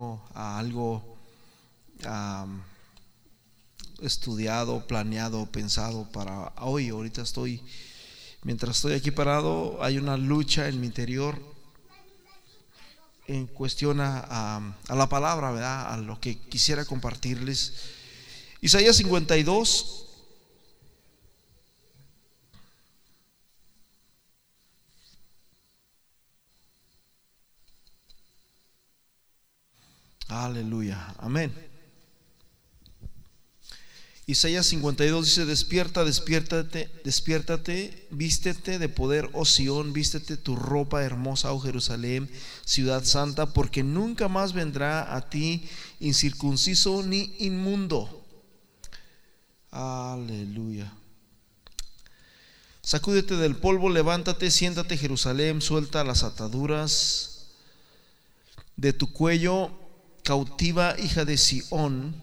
a algo estudiado, planeado, pensado para hoy. Ahorita estoy, mientras estoy aquí parado, hay una lucha en mi interior en cuestión a, a la palabra, ¿verdad? A lo que quisiera compartirles. Isaías 52. Aleluya. Amén. Isaías 52 dice, despierta, despiértate, despiértate, vístete de poder, oh Sión, vístete tu ropa hermosa, oh Jerusalén, ciudad santa, porque nunca más vendrá a ti incircunciso ni inmundo. Aleluya. Sacúdete del polvo, levántate, siéntate Jerusalén, suelta las ataduras de tu cuello, cautiva hija de Sión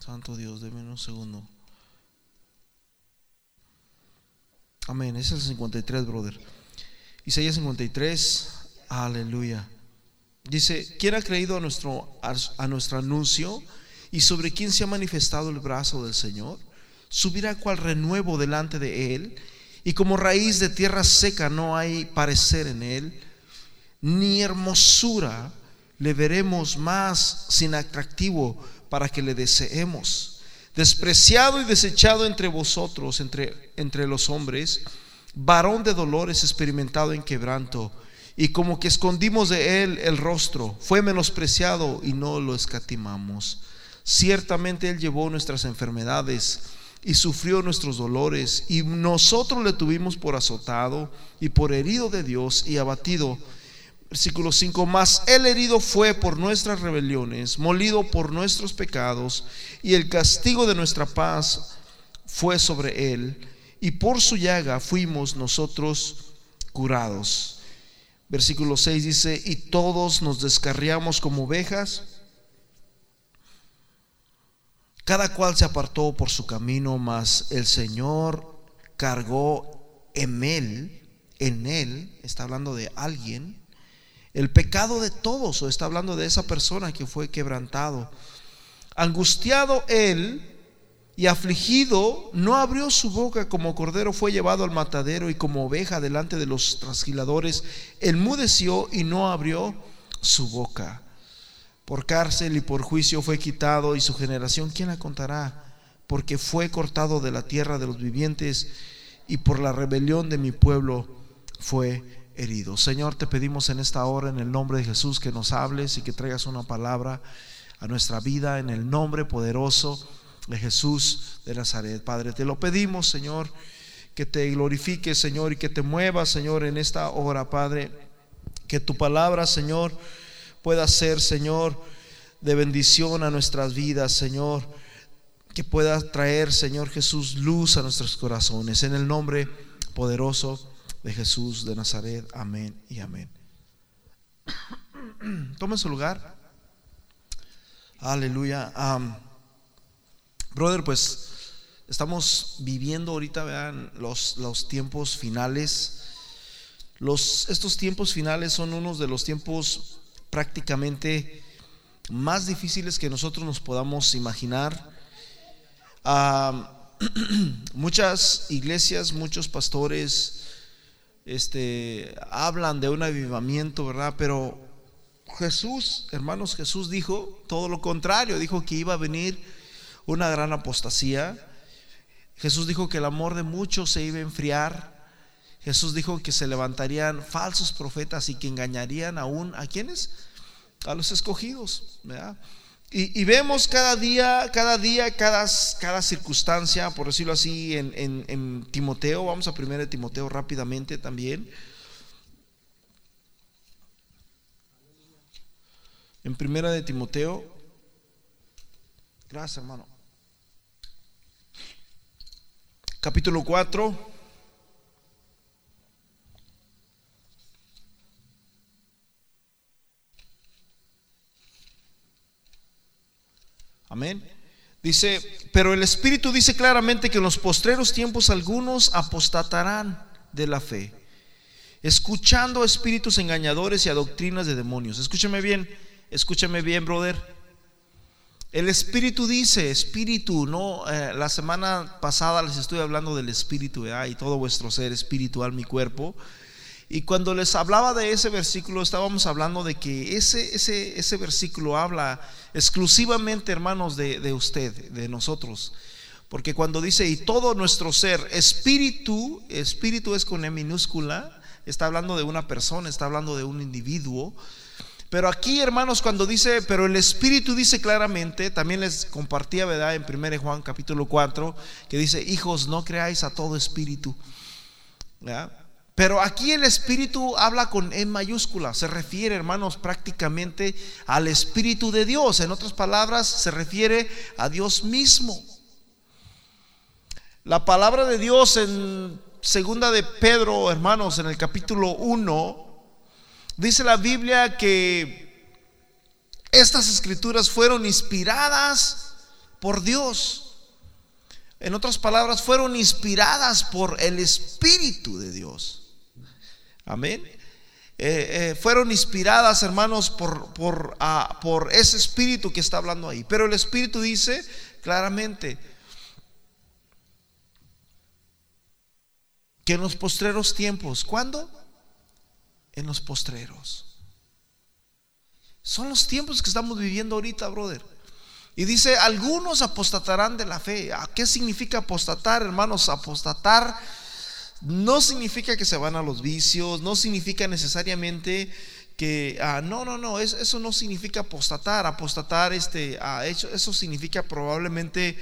Santo Dios, déme un segundo. Amén. Es el 53, brother. Isaías 53. Aleluya. Dice, ¿quién ha creído a nuestro, a nuestro anuncio? ¿Y sobre quién se ha manifestado el brazo del Señor? Subirá cual renuevo delante de él. Y como raíz de tierra seca no hay parecer en él, ni hermosura le veremos más sin atractivo para que le deseemos. Despreciado y desechado entre vosotros, entre, entre los hombres, varón de dolores experimentado en quebranto, y como que escondimos de él el rostro, fue menospreciado y no lo escatimamos. Ciertamente él llevó nuestras enfermedades y sufrió nuestros dolores, y nosotros le tuvimos por azotado y por herido de Dios y abatido. Versículo 5, más el herido fue por nuestras rebeliones, molido por nuestros pecados, y el castigo de nuestra paz fue sobre él, y por su llaga fuimos nosotros curados. Versículo 6 dice, y todos nos descarriamos como ovejas, cada cual se apartó por su camino, mas el Señor cargó en él, en él, está hablando de alguien, el pecado de todos, o está hablando de esa persona que fue quebrantado. Angustiado él y afligido, no abrió su boca como cordero fue llevado al matadero y como oveja delante de los trasquiladores, enmudeció y no abrió su boca. Por cárcel y por juicio fue quitado y su generación, ¿quién la contará? Porque fue cortado de la tierra de los vivientes y por la rebelión de mi pueblo fue herido. Señor, te pedimos en esta hora, en el nombre de Jesús, que nos hables y que traigas una palabra a nuestra vida, en el nombre poderoso de Jesús de Nazaret. Padre, te lo pedimos, Señor, que te glorifiques, Señor, y que te muevas, Señor, en esta hora, Padre. Que tu palabra, Señor, pueda ser, Señor, de bendición a nuestras vidas, Señor. Que pueda traer, Señor Jesús, luz a nuestros corazones. En el nombre poderoso de Jesús de Nazaret. Amén y amén. Tomen su lugar. Aleluya. brother, pues estamos viviendo ahorita, vean, los, los tiempos finales. Los, estos tiempos finales son unos de los tiempos prácticamente más difíciles que nosotros nos podamos imaginar. muchas iglesias, muchos pastores, este, hablan de un avivamiento, ¿verdad? Pero Jesús, hermanos, Jesús dijo todo lo contrario, dijo que iba a venir una gran apostasía. Jesús dijo que el amor de muchos se iba a enfriar. Jesús dijo que se levantarían falsos profetas y que engañarían aún a quienes? A los escogidos, ¿verdad? Y, vemos cada día, cada día, cada, cada circunstancia, por decirlo así, en, en, Timoteo. Vamos a primero Timoteo rápidamente también. En primera de Timoteo. Gracias, hermano. Capítulo 4. Amén. Dice, pero el Espíritu dice claramente que en los postreros tiempos algunos apostatarán de la fe, escuchando a espíritus engañadores y a doctrinas de demonios. Escúcheme bien, escúcheme bien, brother. El espíritu dice, espíritu, no, eh, la semana pasada les estuve hablando del espíritu y todo vuestro ser espiritual, mi cuerpo. Y cuando les hablaba de ese versículo, estábamos hablando de que ese, ese, ese versículo habla exclusivamente, hermanos, de, de usted, de nosotros. Porque cuando dice, y todo nuestro ser, espíritu, espíritu es con E minúscula, está hablando de una persona, está hablando de un individuo. Pero aquí, hermanos, cuando dice, pero el Espíritu dice claramente, también les compartía, ¿verdad? En 1 Juan capítulo 4, que dice, hijos, no creáis a todo espíritu. ¿verdad? Pero aquí el Espíritu habla con E mayúscula, se refiere, hermanos, prácticamente al Espíritu de Dios. En otras palabras, se refiere a Dios mismo. La palabra de Dios en segunda de Pedro, hermanos, en el capítulo 1, dice la Biblia que estas escrituras fueron inspiradas por Dios. En otras palabras, fueron inspiradas por el Espíritu de Dios. Amén. Eh, eh, fueron inspiradas, hermanos, por, ah, por ese espíritu que está hablando ahí. Pero el espíritu dice claramente que en los postreros tiempos, ¿cuándo? En los postreros. Son los tiempos que estamos viviendo ahorita, brother. Y dice, algunos apostatarán de la fe. ¿Qué significa apostatar, hermanos? Apostatar no significa que se van a los vicios, no significa necesariamente que, ah, no, no, no, eso, no significa apostatar, apostatar, este, ah, eso, eso significa probablemente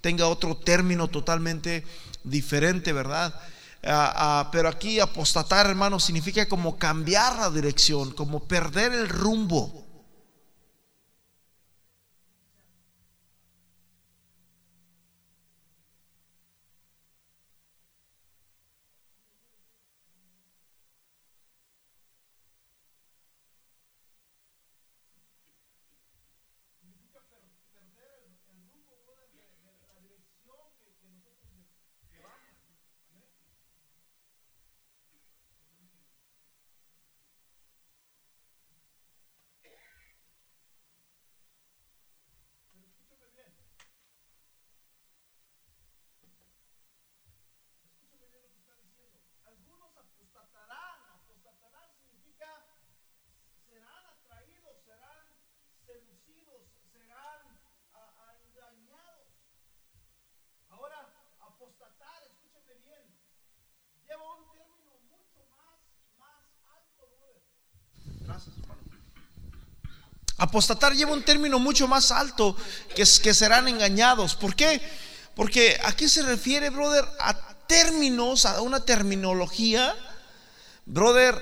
tenga otro término totalmente diferente, ¿verdad? Ah, pero aquí apostatar, hermano, significa como cambiar la dirección, como perder el rumbo. Apostatar lleva un término mucho más alto que, serán engañados. ¿Por qué? Porque aquí se refiere, brother, a términos, a una terminología, brother,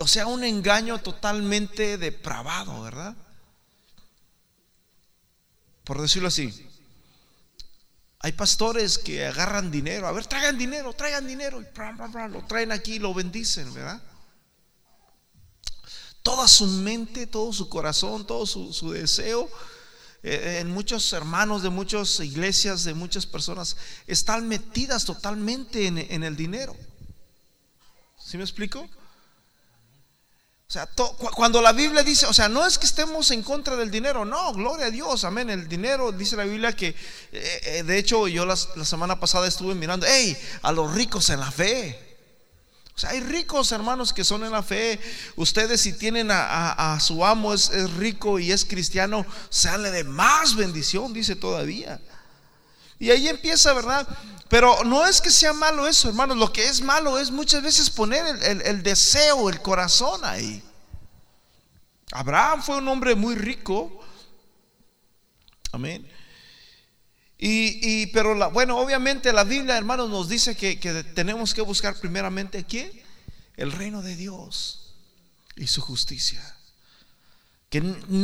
o sea, un engaño totalmente depravado, ¿verdad? Por decirlo así. Hay pastores que agarran dinero, a ver, traigan dinero, traigan dinero, y lo traen aquí y lo bendicen, ¿verdad? toda su mente, todo su corazón, todo su, deseo. Eh, en muchos hermanos de muchas iglesias, de muchas personas, están metidas totalmente en, el dinero. ¿Sí me explico? O sea, cuando la Biblia dice, o sea, no es que estemos en contra del dinero, no, gloria a Dios, amén. El dinero, dice la Biblia que, eh, eh, de hecho, yo la, semana pasada estuve mirando, hey, a los ricos en la fe. O sea, hay ricos hermanos que son en la fe. Ustedes si tienen a, su amo es, rico y es cristiano, sale de más bendición, dice todavía. Y ahí empieza, ¿verdad? Pero no es que sea malo eso, hermanos. Lo que es malo es muchas veces poner el, el deseo, el corazón ahí. Abraham fue un hombre muy rico. Amén. Y, pero la, bueno, obviamente la Biblia, hermanos, nos dice que, tenemos que buscar primeramente aquí el reino de Dios y su justicia. Que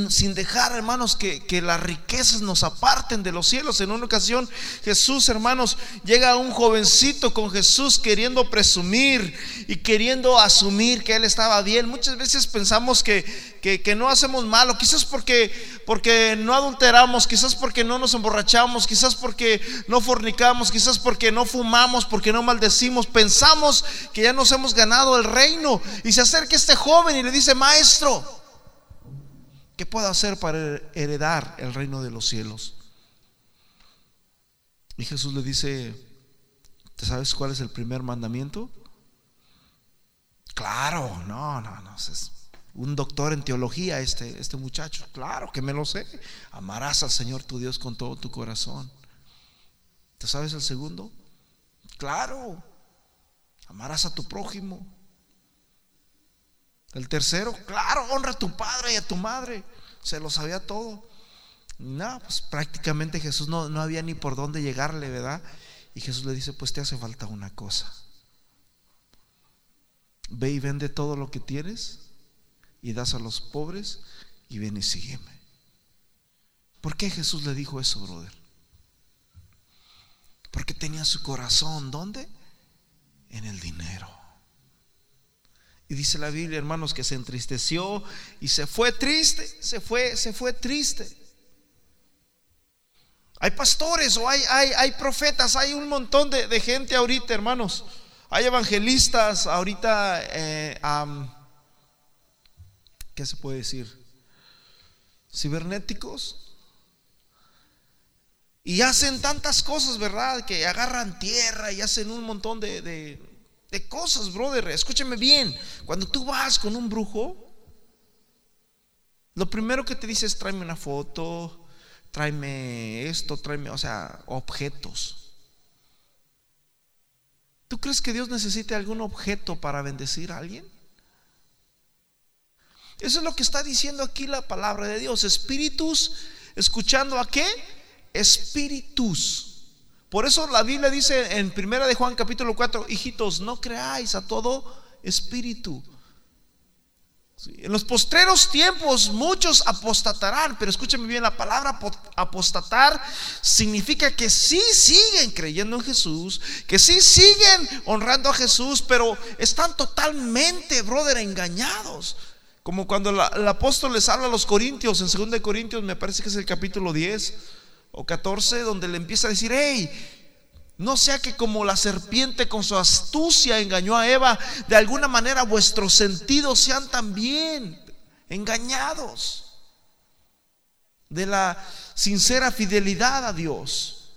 sin dejar, hermanos, que, que, las riquezas nos aparten de los cielos. En una ocasión, Jesús, hermanos, llega a un jovencito con Jesús queriendo presumir y queriendo asumir que él estaba bien. Muchas veces pensamos que, que, que no hacemos malo, quizás porque, porque no adulteramos, quizás porque no nos emborrachamos, quizás porque no fornicamos, quizás porque no fumamos, porque no maldecimos. Pensamos que ya nos hemos ganado el reino. Y se acerca este joven y le dice, maestro, ¿Qué puedo hacer para heredar el reino de los cielos? Y Jesús le dice, ¿te sabes cuál es el primer mandamiento? Claro, no, no, no, es un doctor en teología este, este muchacho. Claro que me lo sé. Amarás al Señor tu Dios con todo tu corazón. ¿Te sabes el segundo? Claro, amarás a tu prójimo el tercero, claro, honra a tu padre y a tu madre. Se lo sabía todo. No, pues prácticamente Jesús no, no había ni por dónde llegarle, ¿verdad? Y Jesús le dice, pues te hace falta una cosa. Ve y vende todo lo que tienes y das a los pobres y ven y sígueme. ¿Por qué Jesús le dijo eso, brother? Porque tenía su corazón, ¿dónde? En el dinero. Y dice la Biblia, hermanos, que se entristeció y se fue triste, se fue, se fue triste. Hay pastores o hay, hay, hay profetas, hay un montón de, gente ahorita, hermanos. Hay evangelistas ahorita, eh, ¿qué se puede decir? Cibernéticos. Y hacen tantas cosas, ¿verdad? Que agarran tierra y hacen un montón de de cosas, brother. Escúchame bien. Cuando tú vas con un brujo, lo primero que te dice es tráeme una foto, tráeme esto, tráeme, o sea, objetos. ¿Tú crees que Dios necesite algún objeto para bendecir a alguien? Eso es lo que está diciendo aquí la palabra de Dios. Espíritus, escuchando a qué? Espíritus. Por eso la Biblia dice en primera de Juan capítulo 4, hijitos, no creáis a todo espíritu. En los postreros tiempos muchos apostatarán, pero escúcheme bien, la palabra apostatar significa que sí siguen creyendo en Jesús, que sí siguen honrando a Jesús, pero están totalmente, brother, engañados. Como cuando el apóstol les habla a los corintios, en 2 Corintios me parece que es el capítulo 10 o 14, donde le empieza a decir, hey, no sea que como la serpiente con su astucia engañó a Eva, de alguna manera vuestros sentidos sean también engañados de la sincera fidelidad a Dios.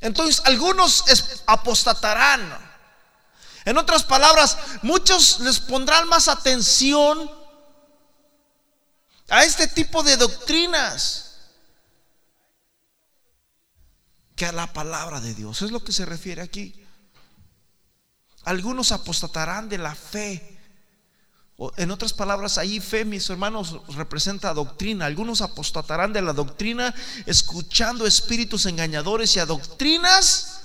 Entonces algunos apostatarán. En otras palabras, muchos les pondrán más atención a este tipo de doctrinas que a la palabra de Dios. Es lo que se refiere aquí. Algunos apostatarán de la fe. En otras palabras, ahí fe, mis hermanos, representa doctrina. Algunos apostatarán de la doctrina escuchando espíritus engañadores y a doctrinas.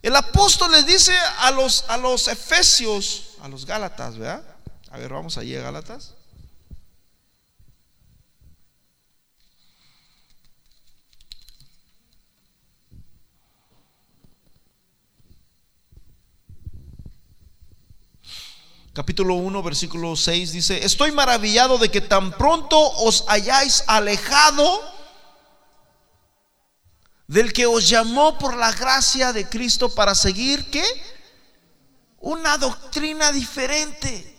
El apóstol les dice a los, a los efesios, a los gálatas, ¿verdad? A ver, vamos allí a Gálatas. Capítulo 1, versículo 6 dice, estoy maravillado de que tan pronto os hayáis alejado del que os llamó por la gracia de Cristo para seguir, ¿qué? Una doctrina diferente.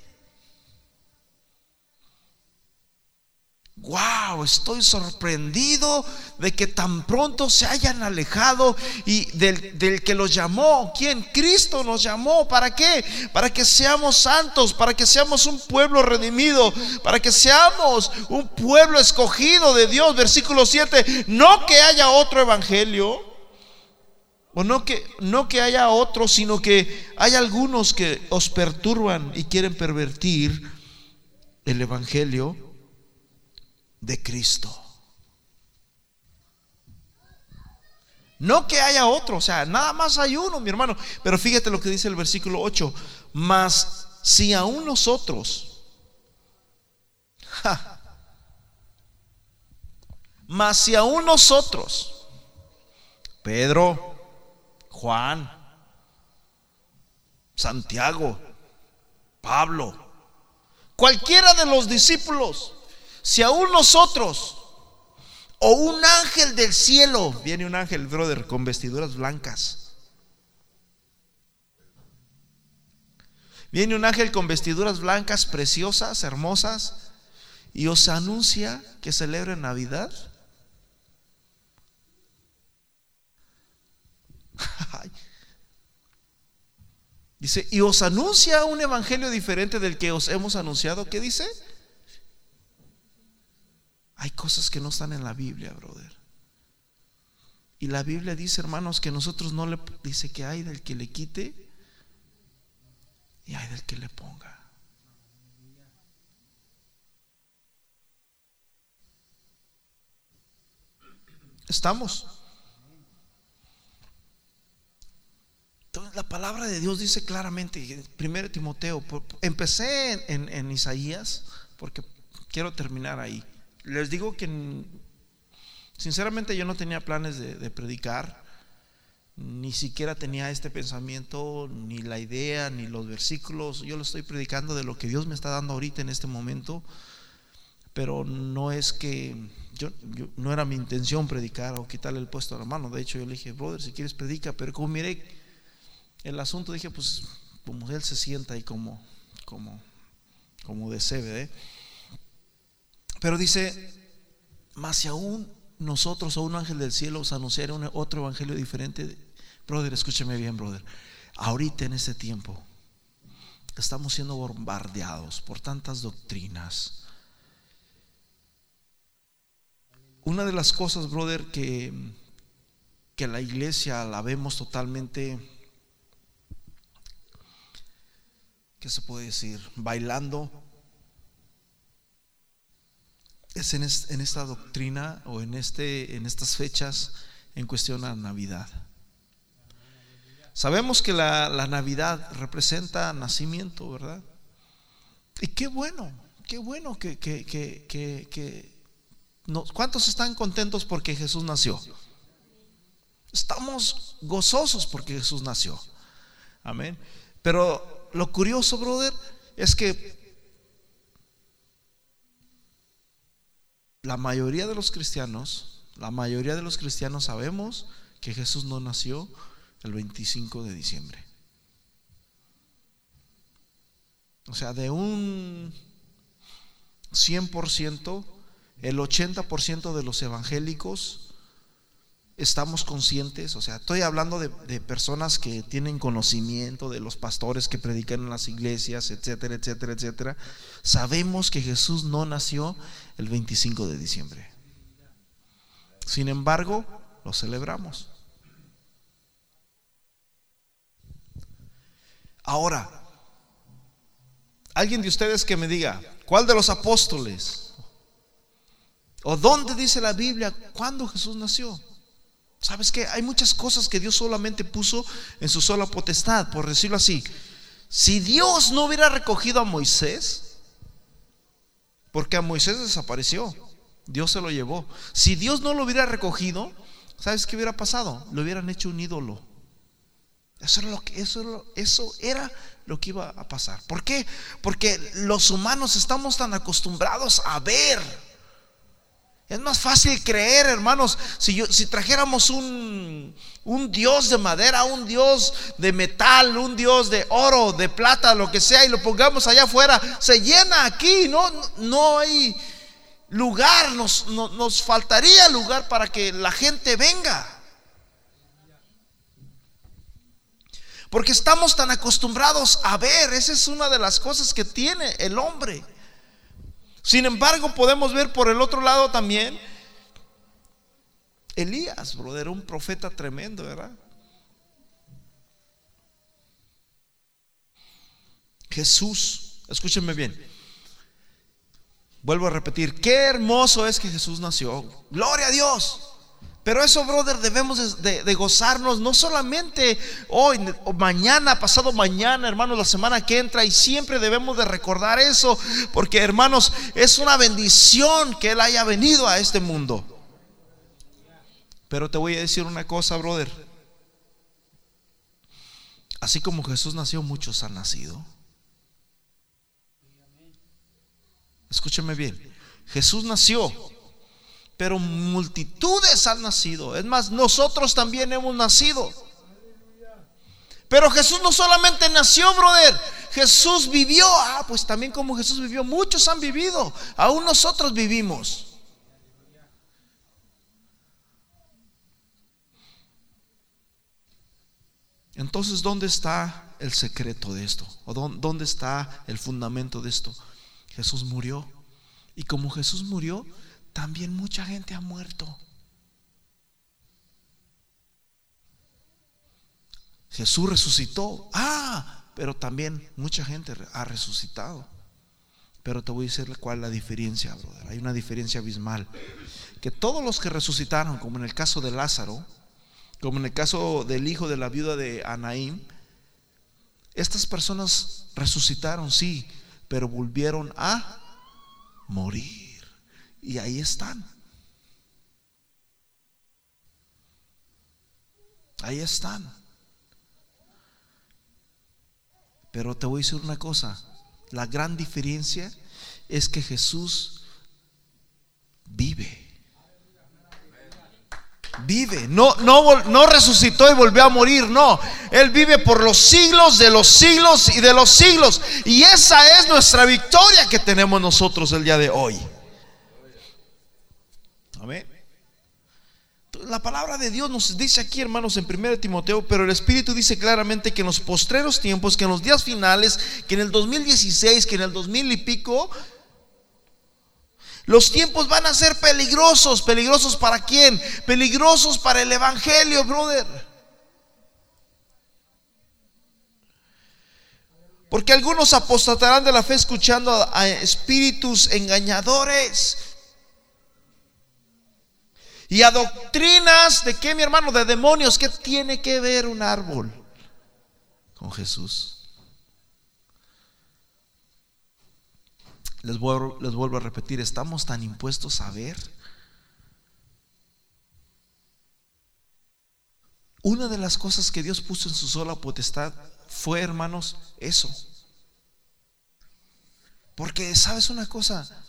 Wow, estoy sorprendido de que tan pronto se hayan alejado y del, que los llamó. ¿Quién? Cristo nos llamó. ¿Para qué? Para que seamos santos, para que seamos un pueblo redimido, para que seamos un pueblo escogido de Dios. Versículo 7. No que haya otro evangelio. O no que, no que haya otro, sino que hay algunos que os perturban y quieren pervertir el evangelio de Cristo. No que haya otro, o sea, nada más hay uno, mi hermano. Pero fíjate lo que dice el versículo 8. Mas si aún nosotros Mas si aún nosotros, Pedro, Juan, Santiago, Pablo, cualquiera de los discípulos, si aún nosotros o un ángel del cielo, viene un ángel, brother, con vestiduras blancas. Viene un ángel con vestiduras blancas, preciosas, hermosas, y os anuncia que celebren Navidad. Dice, y os anuncia un evangelio diferente del que os hemos anunciado. ¿Qué dice? Hay cosas que no están en la Biblia, brother. Y la Biblia dice, hermanos, que nosotros no le dice que hay del que le quite y hay del que le ponga. Estamos. Entonces, la palabra de Dios dice claramente, primero Timoteo, empecé en Isaías porque quiero terminar ahí les digo que sinceramente yo no tenía planes de, predicar, ni siquiera tenía este pensamiento, ni la idea, ni los versículos. Yo lo estoy predicando de lo que Dios me está dando ahorita en este momento, pero no es que yo, no era mi intención predicar o quitarle el puesto a la mano. De hecho, yo le dije, brother, si quieres predica, pero como miré el asunto, dije, pues como él se sienta y como, como, como desee, pero dice, más si aún nosotros o un ángel del cielo os anunciara otro evangelio diferente, brother, escúcheme bien, brother. Ahorita en este tiempo estamos siendo bombardeados por tantas doctrinas. Una de las cosas, brother, que, que la iglesia la vemos totalmente, ¿qué se puede decir? Bailando es en, esta doctrina o en, este, en estas fechas en cuestión a Navidad. Sabemos que la, Navidad representa nacimiento, ¿verdad? Y qué bueno, qué bueno que, que, que, que ¿Cuántos están contentos porque Jesús nació? Estamos gozosos porque Jesús nació. Amén. Pero lo curioso, brother, es que la mayoría de los cristianos, la mayoría de los cristianos sabemos que Jesús no nació el 25 de diciembre. O sea, de un 100%, el 80% de los evangélicos estamos conscientes, o sea, estoy hablando de, personas que tienen conocimiento, de los pastores que predican en las iglesias, etcétera, etcétera, etcétera. Sabemos que Jesús no nació el 25 de diciembre. Sin embargo, lo celebramos. Ahora, alguien de ustedes que me diga, ¿cuál de los apóstoles? ¿O dónde dice la Biblia cuándo Jesús nació? ¿Sabes que Hay muchas cosas que Dios solamente puso en su sola potestad, por decirlo así. Si Dios no hubiera recogido a Moisés, porque a Moisés desapareció, Dios se lo llevó. Si Dios no lo hubiera recogido, ¿sabes qué hubiera pasado? Le hubieran hecho un ídolo. Eso era, lo que, eso, eso era lo que iba a pasar. ¿Por qué? Porque los humanos estamos tan acostumbrados a ver es más fácil creer, hermanos, si, yo, si trajéramos un, Dios de madera, un Dios de metal, un Dios de oro, de plata, lo que sea, y lo pongamos allá afuera, se llena aquí, no, no hay lugar, nos, nos faltaría lugar para que la gente venga. Porque estamos tan acostumbrados a ver, esa es una de las cosas que tiene el hombre. Sin embargo, podemos ver por el otro lado también Elías, brother, un profeta tremendo, ¿verdad? Jesús, escúchenme bien. Vuelvo a repetir, qué hermoso es que Jesús nació. Gloria a Dios. Pero eso, brother, debemos de, gozarnos no solamente hoy, mañana, pasado mañana, hermanos, la semana que entra, y siempre debemos de recordar eso, porque hermanos, es una bendición que Él haya venido a este mundo. Pero te voy a decir una cosa, brother. Así como Jesús nació, muchos han nacido. Escúcheme bien. Jesús nació, pero multitudes han nacido. Es más, nosotros también hemos nacido. Pero Jesús no solamente nació, brother. Jesús vivió. Ah, pues también como Jesús vivió, muchos han vivido. Aún nosotros vivimos. Entonces, ¿dónde está el secreto de esto? ¿O dónde está el fundamento de esto? Jesús murió. Y como Jesús murió, también mucha gente ha muerto. Jesús resucitó. Ah, pero también mucha gente ha resucitado. Pero te voy a decir cuál es la diferencia, brother. Hay una diferencia abismal. Que todos los que resucitaron, como en el caso de Lázaro, como en el caso del hijo de la viuda de Anaím, estas personas resucitaron, sí, pero volvieron a morir. Y ahí están. Ahí están. Pero te voy a decir una cosa, la gran diferencia es que Jesús vive. Vive, no, no, no resucitó y volvió a morir, no. Él vive por los siglos de los siglos y de los siglos. Y esa es nuestra victoria que tenemos nosotros el día de hoy. Amén. La palabra de Dios nos dice aquí, hermanos, en 1 Timoteo, pero el Espíritu dice claramente que en los postreros tiempos, que en los días finales, que en el 2016, que en el 2000 y pico, los tiempos van a ser peligrosos. ¿Peligrosos para quién? Peligrosos para el Evangelio, brother. Porque algunos apostatarán de la fe escuchando a espíritus engañadores. Y a doctrinas de qué, mi hermano, de demonios. ¿Qué tiene que ver un árbol con Jesús? Les vuelvo, les vuelvo a repetir, estamos tan impuestos a ver. Una de las cosas que Dios puso en su sola potestad fue, hermanos, eso. Porque, ¿sabes una cosa?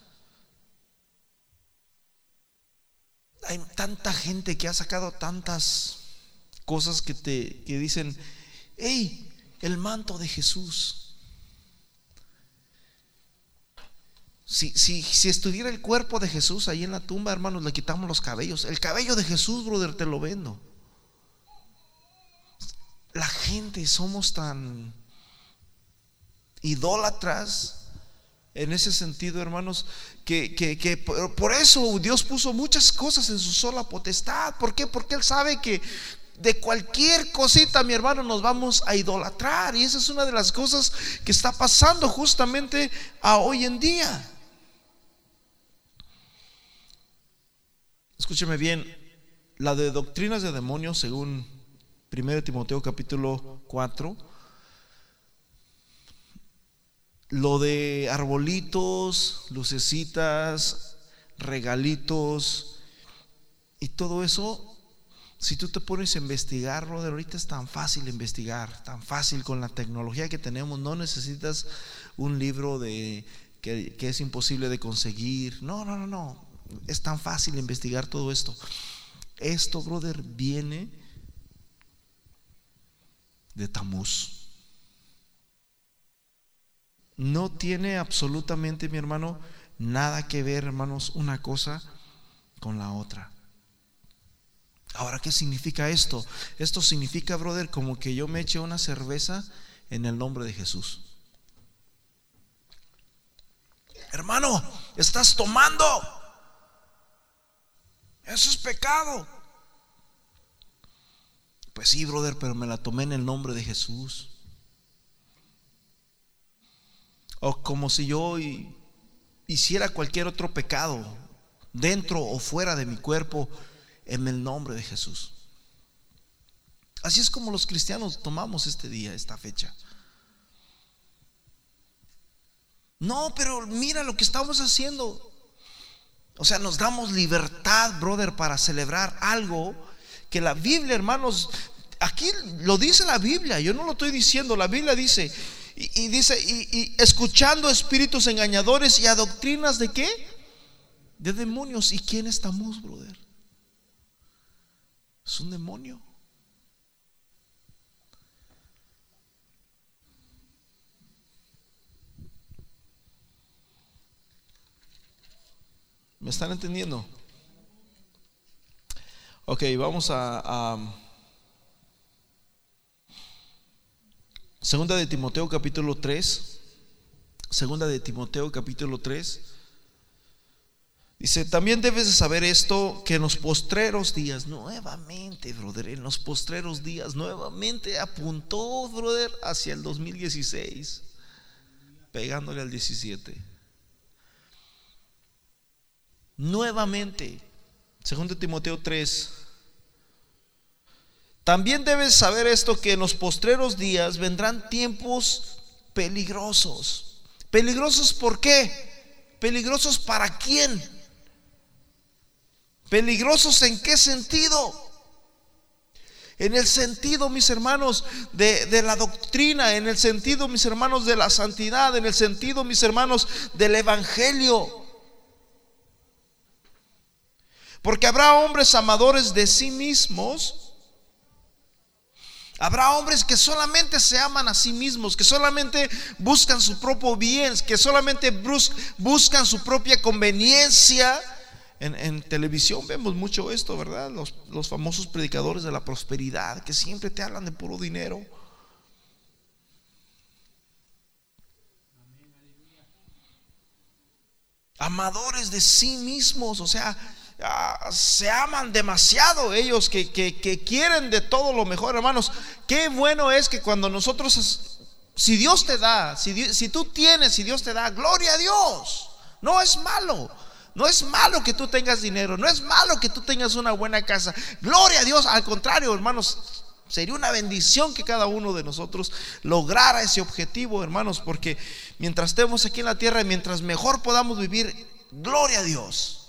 Hay tanta gente que ha sacado tantas cosas que te que dicen, hey, el manto de Jesús. Si, si, estuviera el cuerpo de Jesús ahí en la tumba, hermanos, le quitamos los cabellos. El cabello de Jesús, brother, te lo vendo. La gente somos tan idólatras en ese sentido, hermanos, que, que, por eso Dios puso muchas cosas en su sola potestad. ¿Por qué? Porque Él sabe que de cualquier cosita, mi hermano, nos vamos a idolatrar. Y esa es una de las cosas que está pasando justamente a hoy en día. Escúcheme bien, la de doctrinas de demonios, según 1 Timoteo capítulo 4, lo de arbolitos, lucecitas, regalitos y todo eso, si tú te pones a investigarlo, de ahorita es tan fácil investigar, tan fácil con la tecnología que tenemos, no necesitas un libro de que, que es imposible de conseguir. No, no, no, no es tan fácil investigar todo esto. Esto, brother, viene de Tamuz. No tiene absolutamente, mi hermano, nada que ver, hermanos, una cosa con la otra. Ahora, ¿qué significa esto? Esto significa, brother, como que yo me eche una cerveza en el nombre de Jesús. Hermano, estás tomando. Eso es pecado. Pues sí, brother, pero me la tomé en el nombre de Jesús. O como si yo hiciera cualquier otro pecado, dentro o fuera de mi cuerpo, en el nombre de Jesús. Así es como los cristianos tomamos este día, esta fecha. No, pero mira lo que estamos haciendo. O sea, nos damos libertad, brother, para celebrar algo que la Biblia, hermanos, aquí lo dice la Biblia, yo no lo estoy diciendo, la Biblia dice, y, dice, y, escuchando espíritus engañadores y a doctrinas de qué? De demonios. ¿Y quién estamos, brother? Es un demonio. ¿Me están entendiendo? Ok, vamos a, Segunda de Timoteo capítulo 3. Segunda de Timoteo capítulo 3. Dice, también debes de saber esto, que en los postreros días, nuevamente, brother, en los postreros días, nuevamente apuntó, brother, hacia el 2016, pegándole al 17 nuevamente. Segundo Timoteo 3. También debes saber esto que en los postreros días vendrán tiempos peligrosos. ¿Peligrosos por qué? ¿Peligrosos para quién? ¿Peligrosos en qué sentido? En el sentido, mis hermanos, de, de, la doctrina, en el sentido, mis hermanos, de la santidad, en el sentido, mis hermanos, del evangelio. Porque habrá hombres amadores de sí mismos. Habrá hombres que solamente se aman a sí mismos, que solamente buscan su propio bien, que solamente buscan su propia conveniencia. En, televisión vemos mucho esto, ¿verdad? Los, los famosos predicadores de la prosperidad que siempre te hablan de puro dinero. Amadores de sí mismos, o sea, Ah, se aman demasiado ellos que, quieren de todo lo mejor, hermanos. Qué bueno es que cuando nosotros, si Dios te da, si, si tú tienes, si Dios te da, gloria a Dios. No es malo. No es malo que tú tengas dinero, no es malo que tú tengas una buena casa. Gloria a Dios, al contrario, hermanos, sería una bendición que cada uno de nosotros lograra ese objetivo, hermanos, porque mientras estemos aquí en la tierra, mientras mejor podamos vivir, gloria a Dios.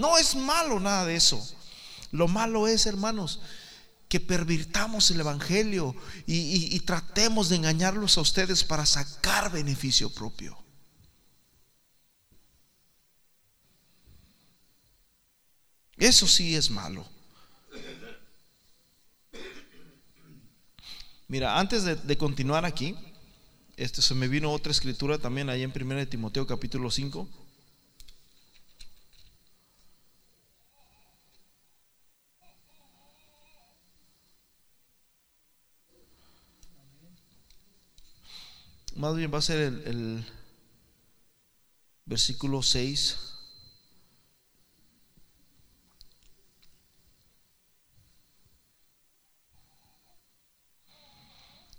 No es malo nada de eso. Lo malo es, hermanos, que pervirtamos el Evangelio y, tratemos de engañarlos a ustedes para sacar beneficio propio. Eso sí es malo. Mira, antes de, continuar aquí, este, se me vino otra escritura también ahí en 1 Timoteo capítulo 5. Más bien va a ser el, versículo 6.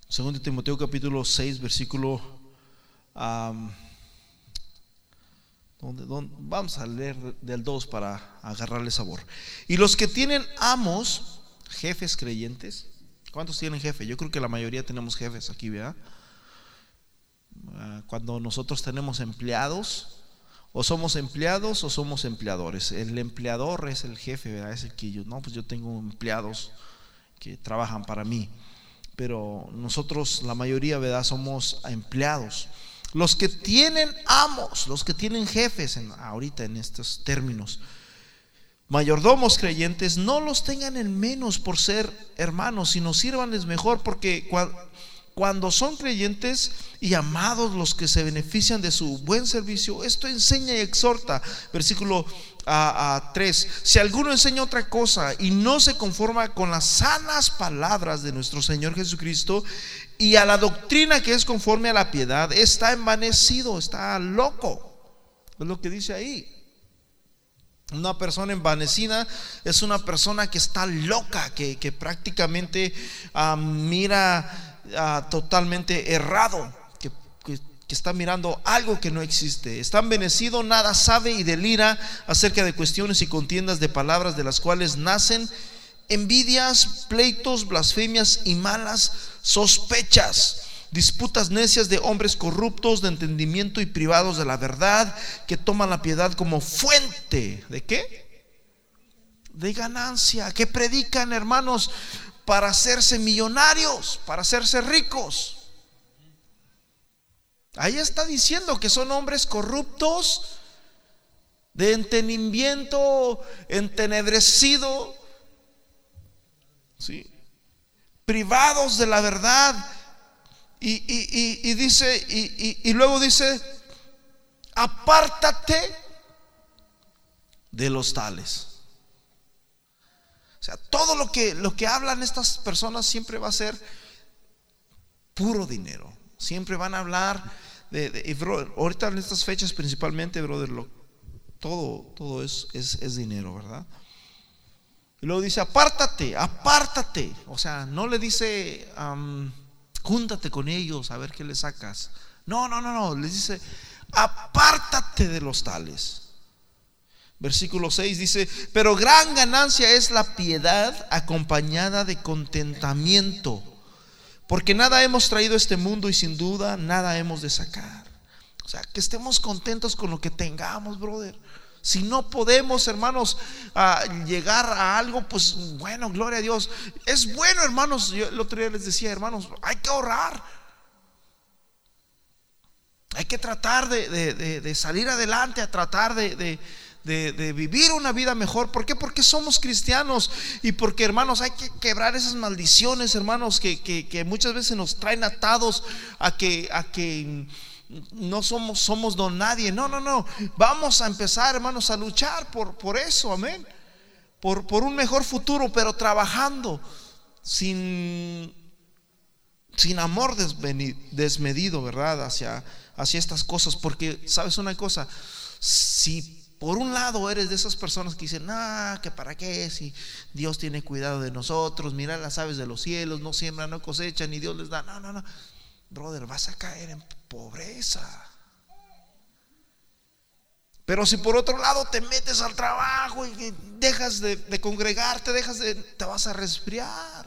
Segundo Timoteo capítulo 6, versículo... vamos a leer del 2 para agarrarle sabor. Y los que tienen amos, jefes creyentes, ¿cuántos tienen jefe? Yo creo que la mayoría tenemos jefes aquí, ¿verdad? Ah, cuando nosotros tenemos empleados, o somos empleados o somos empleadores. El empleador es el jefe, ¿verdad? Es el que yo, no, pues yo tengo empleados que trabajan para mí. Pero nosotros, la mayoría, ¿verdad? Somos empleados. Los que tienen amos, los que tienen jefes, ahorita en estos términos, mayordomos creyentes, no los tengan en menos por ser hermanos, sino sírvanles mejor, porque cuando cuando son creyentes y amados los que se benefician de su buen servicio, esto enseña y exhorta. Versículo a, 3. Si alguno enseña otra cosa y no se conforma con las sanas palabras de nuestro Señor Jesucristo y a la doctrina que es conforme a la piedad, está envanecido, está loco. Es lo que dice ahí. Una persona envanecida es una persona que está loca, que, que prácticamente ah, mira totalmente errado, que, que está mirando algo que no existe. Está envenecido, nada sabe y delira acerca de cuestiones y contiendas de palabras de las cuales nacen envidias, pleitos, blasfemias y malas sospechas disputas necias de hombres corruptos de entendimiento y privados de la verdad, que toman la piedad como fuente de qué? De ganancia, que predican, hermanos, para hacerse millonarios, para hacerse ricos. Ahí está diciendo que son hombres corruptos, de entendimiento entenebrecido, privados de la verdad y, dice, y, luego dice, apártate de los tales. O sea, todo lo que, lo que hablan estas personas siempre va a ser puro dinero. Siempre van a hablar de, ahorita en estas fechas principalmente, brother, todo, todo es, es, dinero, ¿verdad? Y luego dice, apártate, apártate. O sea, no le dice, júntate con ellos a ver qué le sacas. No, no, no, no, les dice, apártate de los tales. Versículo 6 dice, pero gran ganancia es la piedad acompañada de contentamiento, porque nada hemos traído a este mundo y sin duda nada hemos de sacar. O sea, que estemos contentos con lo que tengamos, brother. Si no podemos, hermanos, llegar a algo, pues bueno, gloria a Dios. Es bueno, hermanos. Yo el otro día les decía, hermanos, hay que ahorrar. Hay que tratar de, salir adelante, a tratar de, vivir una vida mejor. ¿Por qué? Porque somos cristianos y porque, hermanos, hay que quebrar esas maldiciones, hermanos, que, que muchas veces nos traen atados a que, a que no somos, somos don nadie. No, no, no. Vamos a empezar, hermanos, a luchar por, por eso, amén. Por, por un mejor futuro, pero trabajando sin, sin amor desmedido, ¿verdad? Hacia, hacia estas cosas. Porque, ¿sabes una cosa? Si por un lado eres de esas personas que dicen, ah, que para qué, si Dios tiene cuidado de nosotros, mira las aves de los cielos, no siembran, no cosechan, ni Dios les da. No, no, no. Brother, vas a caer en pobreza. Pero si por otro lado te metes al trabajo y dejas de, congregarte, dejas de, te vas a resfriar.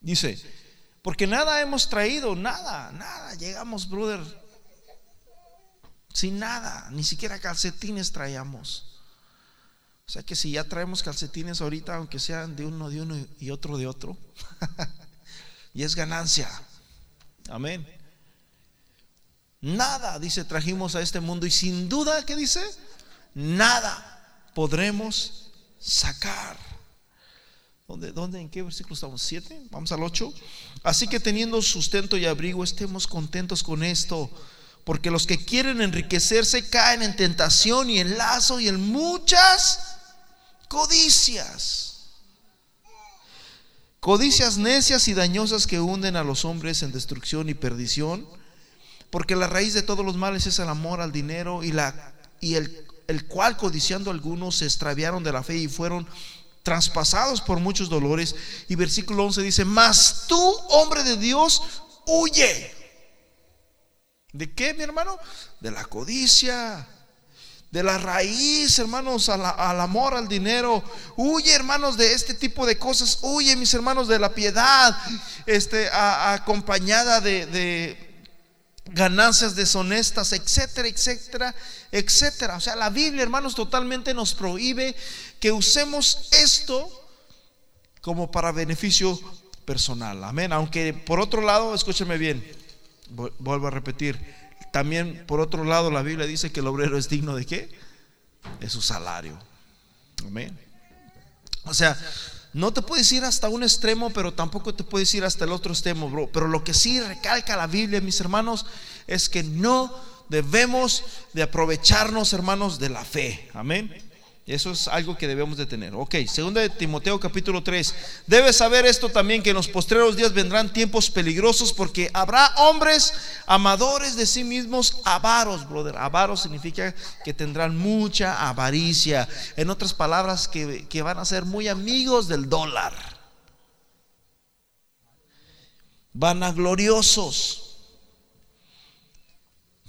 Dice, porque nada hemos traído, nada, nada. Llegamos, brother, sin nada, ni siquiera calcetines traíamos. O sea que si ya traemos calcetines ahorita, aunque sean de uno de uno y otro de otro, y es ganancia. Amén. Nada, dice, trajimos a este mundo y sin duda, ¿qué dice? Nada podremos sacar. ¿Dónde, ¿Dónde, en qué versículo estamos? ¿Siete? Vamos al ocho. Así que teniendo sustento y abrigo, estemos contentos con esto. Porque los que quieren enriquecerse caen en tentación y en lazo y en muchas codicias. Codicias necias y dañosas que hunden a los hombres en destrucción y perdición. Porque la raíz de todos los males es el amor al dinero y, el cual codiciando algunos se extraviaron de la fe y fueron traspasados por muchos dolores. Y versículo 11 dice, mas tú, hombre de Dios, huye ¿De qué, mi hermano? De la codicia, de la raíz, hermanos, al amor, al dinero. Huye, hermanos, de este tipo de cosas. Huye, mis hermanos, de la piedad, este, acompañada de, de ganancias deshonestas, etcétera, etcétera, etcétera. O sea, la Biblia, hermanos, totalmente nos prohíbe que usemos esto como para beneficio personal. Amén. Aunque por otro lado, escúcheme bien Vuelvo a repetir. También, por otro lado, la Biblia dice que el obrero es digno de qué? De su salario. Amén. O sea, no te puedes ir hasta un extremo, pero tampoco te puedes ir hasta el otro extremo, bro. Pero lo que sí recalca la Biblia, mis hermanos, es que no debemos de aprovecharnos, hermanos, de la fe. Amén. Eso es algo que debemos de tener. Ok, segunda de Timoteo capítulo 3. Debes saber esto también, que en los postreros días vendrán tiempos peligrosos porque habrá hombres amadores de sí mismos, avaros, brother. Avaros significa que tendrán mucha avaricia. En otras palabras, que, que van a ser muy amigos del dólar. vanagloriosos,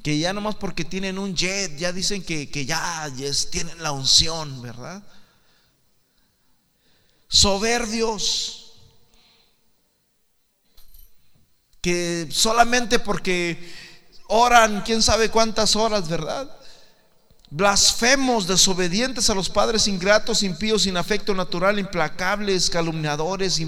que ya nomás porque tienen un jet, ya dicen que, ya tienen la unción, ¿verdad? Soberbios, que solamente porque oran quién sabe cuántas horas, ¿verdad? Blasfemos, desobedientes a los padres, ingratos, impíos, sin afecto natural, implacables, calumniadores,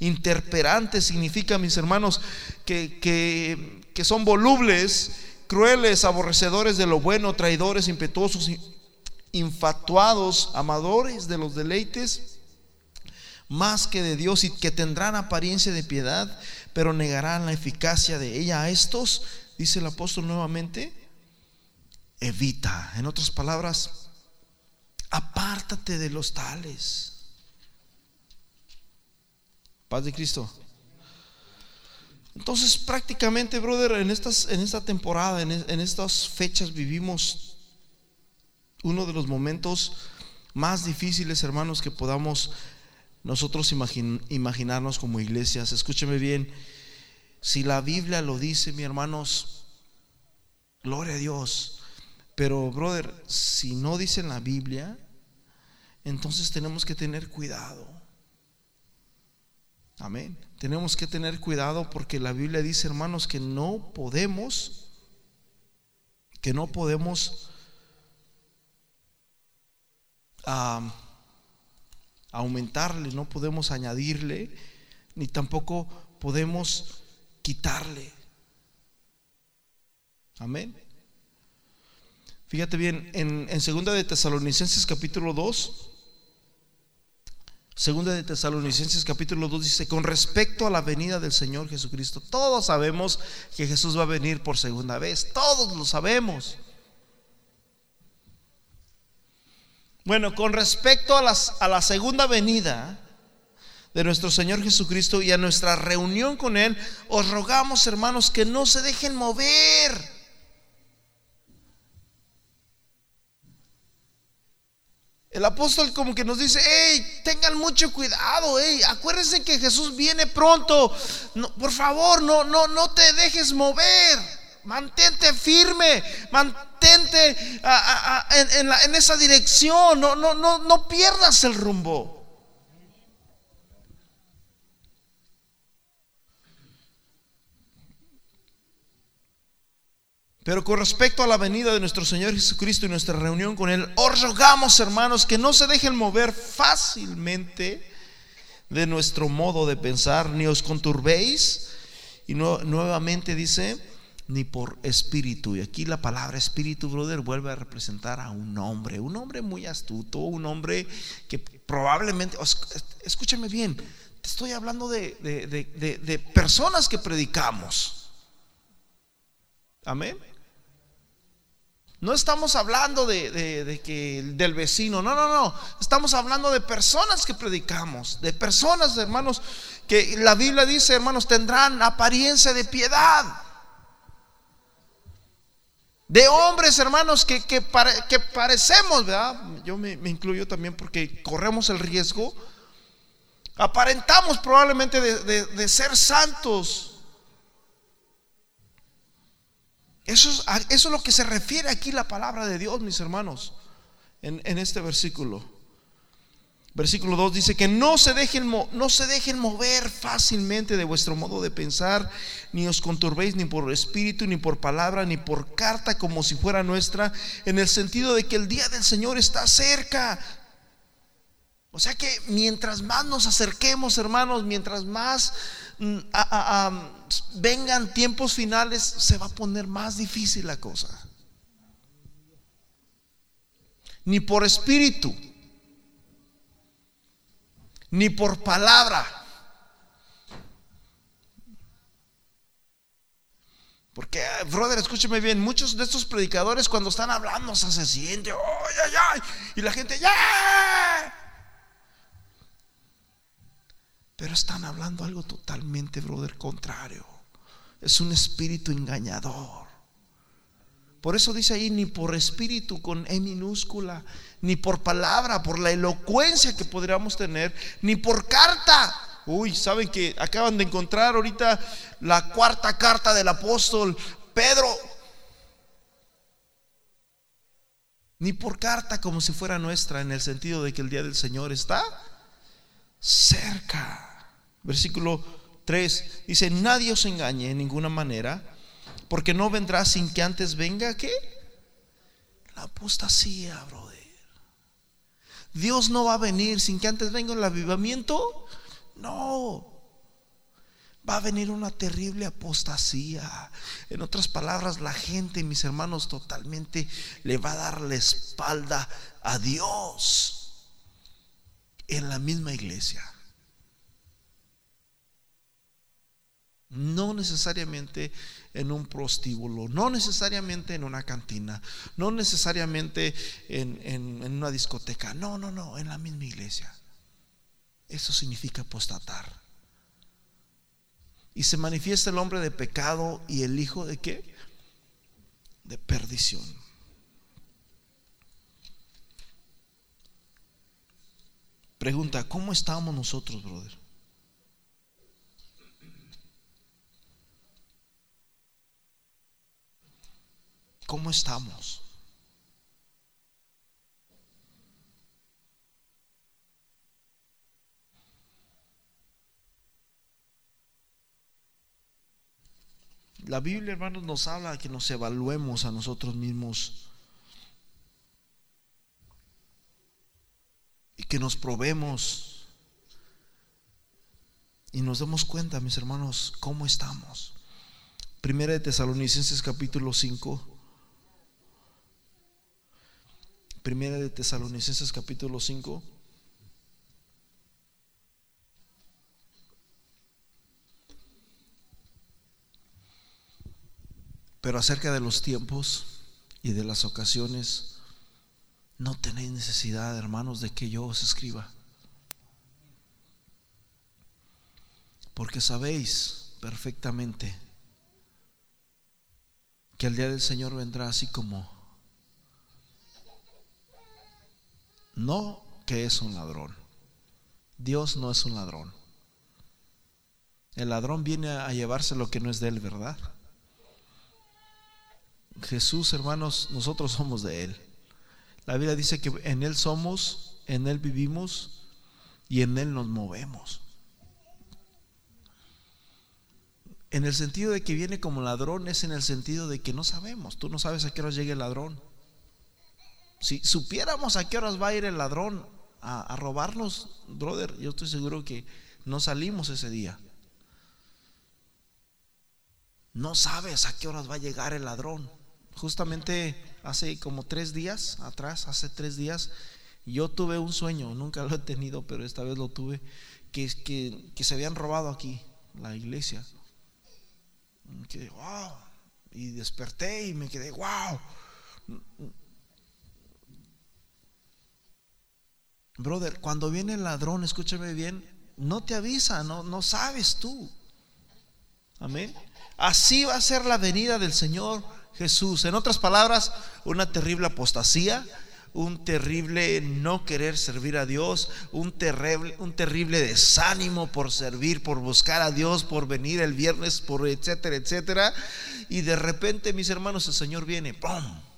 interperantes, significa, mis hermanos, que, que, que son volubles, crueles, aborrecedores de lo bueno, traidores, impetuosos, infatuados, amadores de los deleites, más que de Dios y que tendrán apariencia de piedad, pero negarán la eficacia de ella. A estos, dice el apóstol nuevamente, evita. En otras palabras, apártate de los tales. Paz de Cristo. Entonces, prácticamente, brother, en, estas, en esta temporada, en, estas fechas vivimos uno de los momentos más difíciles, hermanos, que podamos nosotros imaginarnos como iglesias. Escúcheme bien, si la Biblia lo dice, mi hermanos, gloria a Dios. Pero, brother, si no dice en la Biblia, entonces tenemos que tener cuidado. Amén. Tenemos que tener cuidado porque la Biblia dice, hermanos, que no podemos, que no podemos aumentarle, no podemos añadirle, ni tampoco podemos quitarle. Amén. Fíjate bien, en, en segunda de Tesalonicenses capítulo 2, segunda de Tesalonicenses capítulo 2 dice, con respecto a la venida del Señor Jesucristo, todos sabemos que Jesús va a venir por segunda vez, todos lo sabemos. Bueno, con respecto a, las, a la segunda venida de nuestro Señor Jesucristo y a nuestra reunión con Él, os rogamos, hermanos, que no se dejen mover El apóstol como que nos dice, hey, tengan mucho cuidado, hey, acuérdense que Jesús viene pronto. por favor, no, no, no te dejes mover. Mantente firme, mantente en, en, esa dirección, no, no, no, no pierdas el rumbo. Pero con respecto a la venida de nuestro Señor Jesucristo y nuestra reunión con Él, os rogamos, hermanos, que no se dejen mover fácilmente de nuestro modo de pensar, ni os conturbéis. Y nuevamente dice, ni por espíritu. Y aquí la palabra espíritu, brother, vuelve a representar a un hombre, un hombre muy astuto, un hombre que probablemente, escúchame bien, te estoy hablando de, de personas que predicamos. Amén. No estamos hablando de, que del vecino, no, no, no. Estamos hablando de personas que predicamos, de personas, hermanos, que la Biblia dice, hermanos, tendrán apariencia de piedad. De hombres, hermanos, que, que, parecemos, ¿verdad? Yo me, incluyo también porque corremos el riesgo. Aparentamos probablemente de ser santos, Eso es, lo que se refiere aquí la palabra de Dios, mis hermanos, en, en este versículo. Versículo 2 dice que no se, dejen, no se dejen mover fácilmente de vuestro modo de pensar, ni os conturbéis ni por espíritu, ni por palabra, ni por carta como si fuera nuestra, en el sentido de que el día del Señor está cerca. O sea que mientras más nos acerquemos, hermanos, mientras más mm, vengan tiempos finales, se va a poner más difícil la cosa. Ni por espíritu, ni por palabra. Porque, brother, escúcheme bien, muchos de estos predicadores cuando están hablando se siente, y la gente, ya. Pero están hablando algo totalmente, brother, contrario. Es un espíritu engañador. Por eso dice ahí, ni por espíritu con E minúscula, ni por palabra, por la elocuencia que podríamos tener, ni por carta Uy, saben que acaban de encontrar ahorita la cuarta carta del apóstol Pedro. Ni por carta como si fuera nuestra, en el sentido de que el día del Señor está cerca. Versículo 3 dice, nadie os engañe en ninguna manera, porque no vendrá sin que antes venga, ¿qué? La apostasía, brother. Dios no va a venir sin que antes venga el avivamiento. No. Va a venir una terrible apostasía. En otras palabras, la gente, mis hermanos, totalmente le va a dar la espalda a Dios en la misma iglesia. No necesariamente en un prostíbulo, no necesariamente en una cantina, no necesariamente en, en una discoteca, no, no, no, en la misma iglesia. Eso significa apostatar. Y se manifiesta el hombre de pecado y el hijo de qué? De perdición. Pregunta, ¿cómo estamos nosotros, brother? ¿Cómo estamos? La Biblia, hermanos, nos habla que nos evaluemos a nosotros mismos y que nos probemos y nos demos cuenta, mis hermanos, cómo estamos. Primera de Tesalonicenses capítulo 5. Primera de Tesalonicenses capítulo 5. Pero acerca de los tiempos y de las ocasiones, no tenéis necesidad, hermanos, de que yo os escriba. Porque sabéis perfectamente que el día del Señor vendrá así como no que es un ladrón. Dios no es un ladrón. El ladrón viene a llevarse lo que no es de él, ¿verdad? Jesús, hermanos, nosotros somos de Él. La Biblia dice que en Él somos, en Él vivimos y en Él nos movemos. En el sentido de que viene como ladrón es en el sentido de que no sabemos. Tú no sabes a qué horas llegue el ladrón. Si supiéramos a qué horas va a ir el ladrón a, robarnos, brother, yo estoy seguro que no salimos ese día. No sabes a qué horas va a llegar el ladrón. Justamente hace como tres días atrás, hace tres días, yo tuve un sueño, nunca lo he tenido, pero esta vez lo tuve, que, que, se habían robado aquí la iglesia. wow. Y desperté y me quedé, wow. Brother, cuando viene el ladrón, escúchame bien, no te avisa, no, no sabes tú. Amén. Así va a ser la venida del Señor Jesús. En otras palabras, una terrible apostasía, un terrible no querer servir a Dios, un terrible, un terrible desánimo por servir, por buscar a Dios, por venir el viernes, por etcétera, etcétera. Y de repente, mis hermanos, el Señor viene, ¡pum!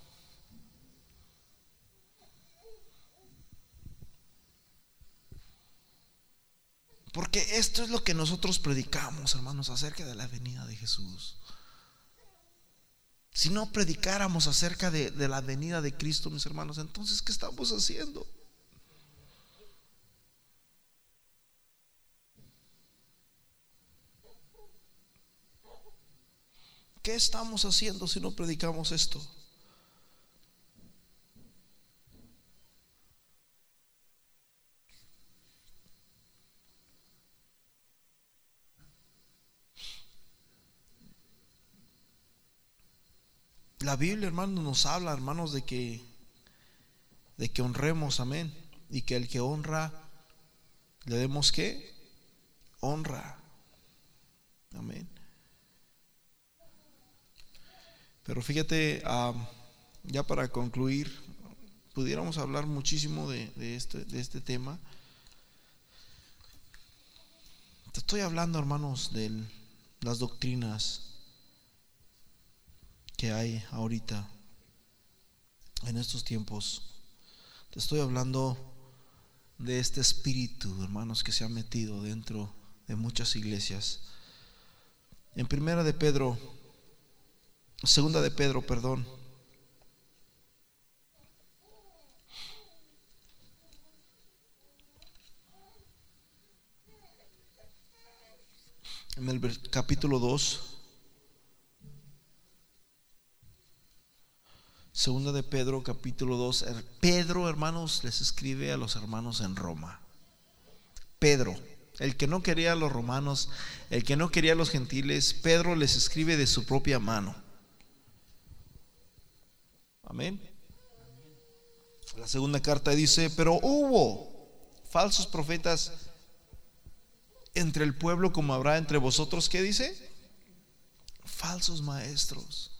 Porque esto es lo que nosotros predicamos, hermanos, acerca de la venida de Jesús. Si no predicáramos acerca de, de, la venida de Cristo, mis hermanos, entonces, ¿qué estamos haciendo? ¿Qué estamos haciendo si no predicamos esto? La Biblia, hermanos, nos habla, hermanos, de que de que honremos, amén, y que el que honra le demos qué? Honra. Amén. Pero fíjate, ya para concluir, pudiéramos hablar muchísimo de, este, de este tema. Estoy hablando, hermanos, de las doctrinas que hay ahorita en estos tiempos. Te estoy hablando de este espíritu, hermanos, que se ha metido dentro de muchas iglesias. En primera de Pedro, segunda de Pedro, perdón. En el capítulo 2, Segunda de Pedro, capítulo 2. Pedro, hermanos, les escribe a los hermanos en Roma. Pedro, el que no quería a los romanos, el que no quería a los gentiles, Pedro les escribe de su propia mano. Amén. La segunda carta dice, pero hubo falsos profetas entre el pueblo como habrá entre vosotros, ¿qué dice? Falsos maestros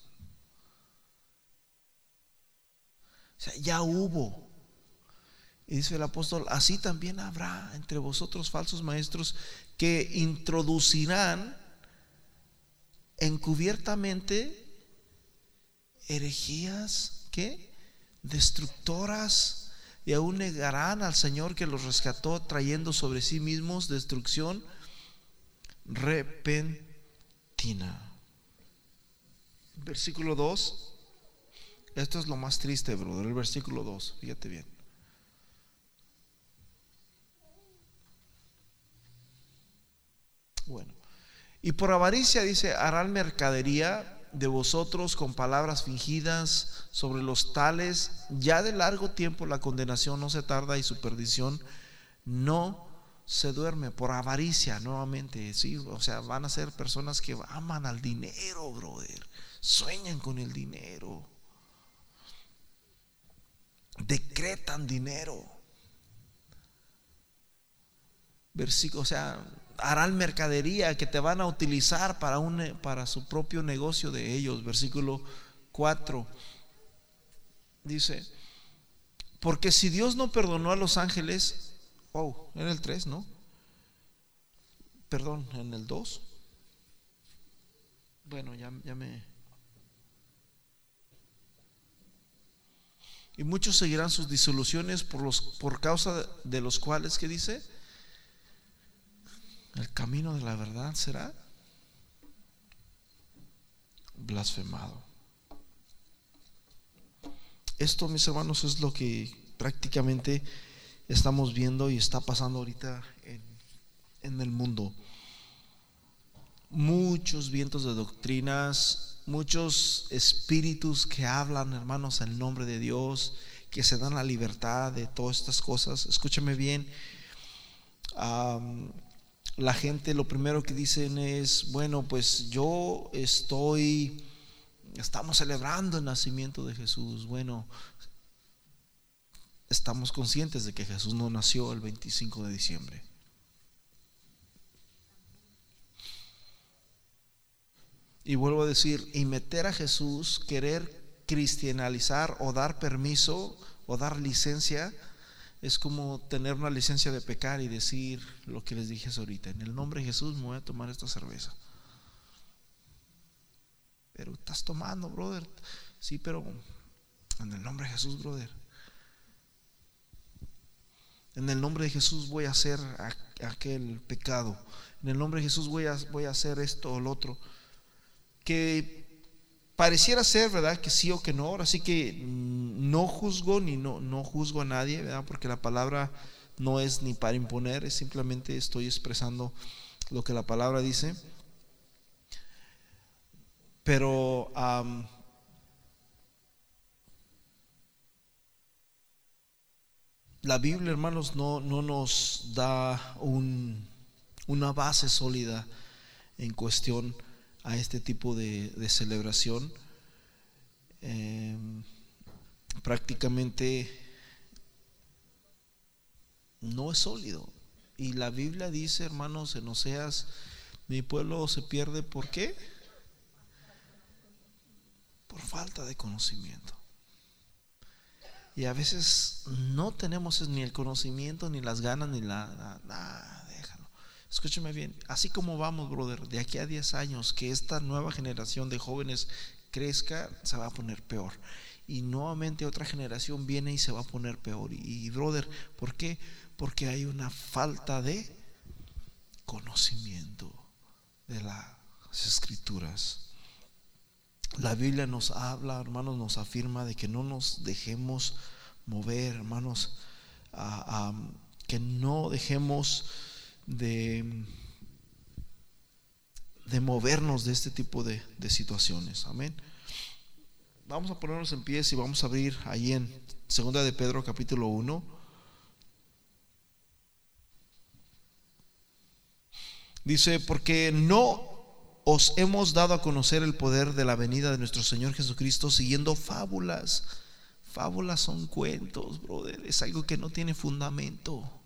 ya hubo. Y dice el apóstol, así también habrá entre vosotros falsos maestros que introducirán encubiertamente herejías, ¿qué? Destructoras y aún negarán al Señor que los rescató trayendo sobre sí mismos destrucción repentina. Versículo 2. Esto es lo más triste, brother, el versículo 2, fíjate bien. Bueno, y por avaricia dice, harán mercadería de vosotros con palabras fingidas sobre los tales, ya de largo tiempo la condenación no se tarda y su perdición no se duerme. Por avaricia nuevamente, sí, o sea, van a ser personas que aman al dinero, brother, sueñan con el dinero decretan dinero. Versículo, o sea, harán mercadería que te van a utilizar para, un, para su propio negocio de ellos. Versículo 4 dice, porque si Dios no perdonó a los ángeles, oh, en el 3, ¿no? Perdón, en el 2. Bueno, ya, ya me... Y muchos seguirán sus disoluciones por, los, por causa de los cuales, ¿qué dice? El camino de la verdad será blasfemado. Esto, mis hermanos, es lo que prácticamente estamos viendo y está pasando ahorita en, en el mundo. Muchos vientos de doctrinas, muchos espíritus que hablan, hermanos, en nombre de Dios, que se dan la libertad de todas estas cosas. Escúchame bien. la gente lo primero que dicen es, bueno, pues yo estoy, estamos celebrando el nacimiento de Jesús. Bueno, estamos conscientes de que Jesús no nació el 25 de diciembre. Y vuelvo a decir, y meter a Jesús, querer cristianalizar o dar permiso o dar licencia, es como tener una licencia de pecar y decir lo que les dije ahorita. En el nombre de Jesús me voy a tomar esta cerveza. Pero estás tomando, brother. Sí, pero en el nombre de Jesús, brother. En el nombre de Jesús voy a hacer aquel pecado. En el nombre de Jesús voy a, voy a hacer esto o lo otro que pareciera ser, ¿verdad? Que sí o que no. Así que mm, no juzgo ni no, no juzgo a nadie, ¿verdad? Porque la palabra no es ni para imponer, es simplemente estoy expresando lo que la palabra dice. Pero la Biblia, hermanos, no, no nos da un, una base sólida en cuestión a este tipo de, celebración. Em, prácticamente no es sólido. Y la Biblia dice, hermanos, en Oseas, mi pueblo se pierde, ¿por qué? Por falta de conocimiento. Y a veces no tenemos ni el conocimiento, ni las ganas, ni la... Escúcheme bien, así como vamos, brother, de aquí a 10 años, que esta nueva generación de jóvenes crezca, se va a poner peor. Y nuevamente otra generación viene y se va a poner peor. Y, brother, ¿por qué? Porque hay una falta de conocimiento de las escrituras. La Biblia nos habla, hermanos, nos afirma de que no nos dejemos mover, hermanos, que no dejemos de, de movernos de este tipo de, de situaciones. Amén. Vamos a ponernos en pies y vamos a abrir ahí en Segunda de Pedro capítulo 1. Dice, porque no os hemos dado a conocer el poder de la venida de nuestro Señor Jesucristo siguiendo fábulas. Fábulas son cuentos, brother. Es algo que no tiene fundamento.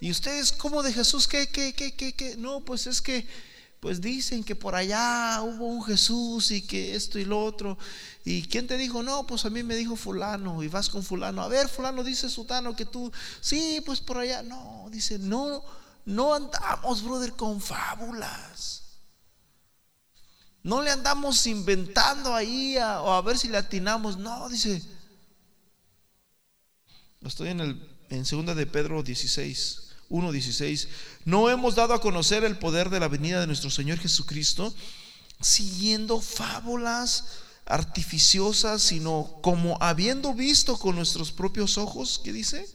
¿Y ustedes cómo de Jesús? ¿Qué, qué, qué, qué, qué? No, pues es que, pues dicen que por allá hubo un Jesús y que esto y lo otro. ¿Y quién te dijo? No, pues a mí me dijo fulano y vas con fulano. A ver, fulano dice sutano que tú, sí, pues por allá. No, dice, no, no andamos, brother, con fábulas. No le andamos inventando ahí o a ver si le atinamos. No, dice. Estoy en el en segunda de Pedro 16. 1.16, no hemos dado a conocer el poder de la venida de nuestro Señor Jesucristo siguiendo fábulas artificiosas, sino como habiendo visto con nuestros propios ojos, ¿qué dice?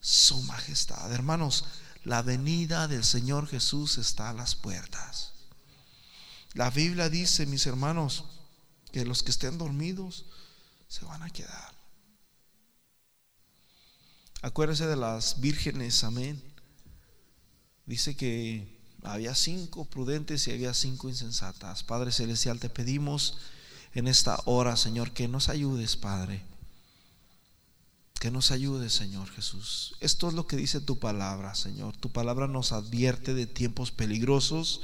Su majestad. Hermanos, la venida del Señor Jesús está a las puertas. La Biblia dice, mis hermanos, que los que estén dormidos se van a quedar. Acuérdese de las vírgenes, amén. Dice que había cinco prudentes y había cinco insensatas. Padre Celestial, te pedimos en esta hora, Señor, que nos ayudes, Padre. Que nos ayudes, Señor Jesús. Esto es lo que dice tu palabra, Señor. Tu palabra nos advierte de tiempos peligrosos.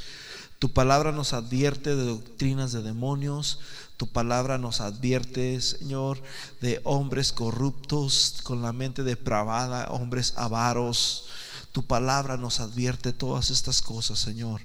Tu palabra nos advierte de doctrinas de demonios. Tu palabra nos advierte, Señor, de hombres corruptos con la mente depravada, hombres avaros. Tu palabra nos advierte todas estas cosas, Señor.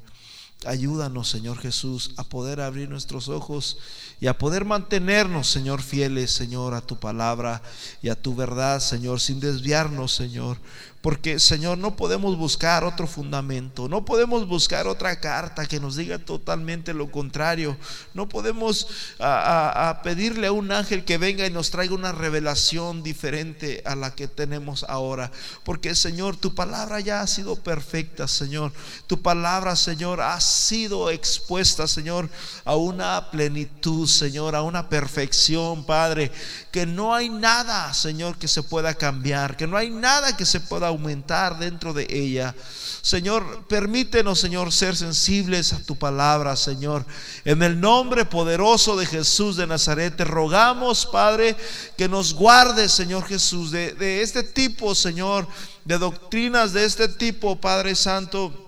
Ayúdanos, Señor Jesús, a poder abrir nuestros ojos y a poder mantenernos, Señor, fieles, Señor, a tu palabra y a tu verdad, Señor, sin desviarnos, Señor. Porque, Señor, no podemos buscar otro fundamento, no podemos buscar otra carta que nos diga totalmente lo contrario. No podemos a, pedirle a un ángel que venga y nos traiga una revelación diferente a la que tenemos ahora. Porque, Señor, tu palabra ya ha sido perfecta, Señor. Tu palabra, Señor, ha sido expuesta, Señor, a una plenitud, Señor, a una perfección, Padre. Que no hay nada, Señor, que se pueda cambiar, que no hay nada que se pueda aumentar dentro de ella. Señor, permítenos, Señor, ser sensibles a tu palabra, Señor. En el nombre poderoso de Jesús de Nazaret, te rogamos, Padre, que nos guarde Señor Jesús, de, de este tipo, Señor, de doctrinas de este tipo, Padre Santo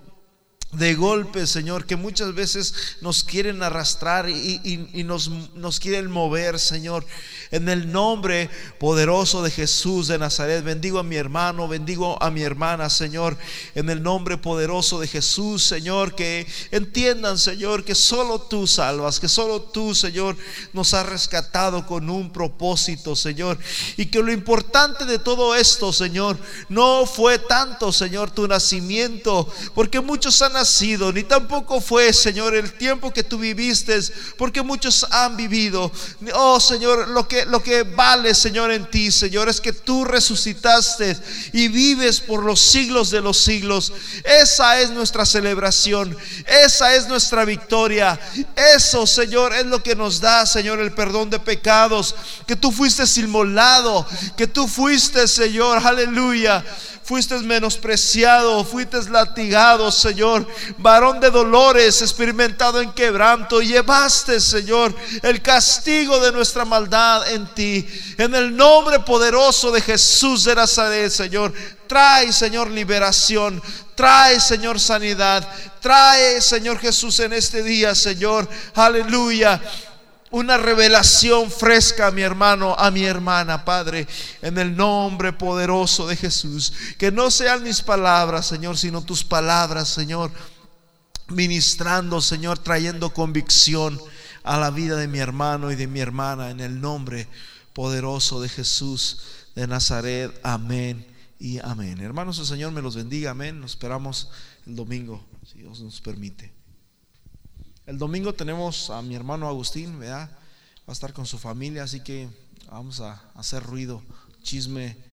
de golpe, Señor, que muchas veces nos quieren arrastrar y, nos, nos, quieren mover, Señor. En el nombre poderoso de Jesús de Nazaret, bendigo a mi hermano, bendigo a mi hermana, Señor. En el nombre poderoso de Jesús, Señor, que entiendan, Señor, que solo tú salvas, que solo tú, Señor, nos has rescatado con un propósito, Señor. Y que lo importante de todo esto, Señor, no fue tanto, Señor, tu nacimiento, porque muchos han ni tampoco fue, Señor, el tiempo que tú viviste, porque muchos han vivido. Oh, Señor, lo que, lo que vale, Señor, en ti, Señor, es que tú resucitaste y vives por los siglos de los siglos. Esa es nuestra celebración, esa es nuestra victoria. Eso, Señor, es lo que nos da, Señor, el perdón de pecados, que tú fuiste inmolado, que tú fuiste, Señor, aleluya fuiste menospreciado, fuiste latigado, Señor, varón de dolores, experimentado en quebranto, llevaste, Señor, el castigo de nuestra maldad en ti. En el nombre poderoso de Jesús de Nazaret, Señor, trae, Señor, liberación. Trae, Señor, sanidad. Trae, Señor Jesús, en este día, Señor. Aleluya una revelación fresca a mi hermano, a mi hermana, Padre, en el nombre poderoso de Jesús. Que no sean mis palabras, Señor, sino tus palabras, Señor, ministrando, Señor, trayendo convicción a la vida de mi hermano y de mi hermana, en el nombre poderoso de Jesús de Nazaret. Amén y amén. Hermanos, el Señor me los bendiga. Amén. Nos esperamos el domingo, si Dios nos permite. El domingo tenemos a mi hermano Agustín, ¿verdad? Va a estar con su familia, así que vamos a hacer ruido, chisme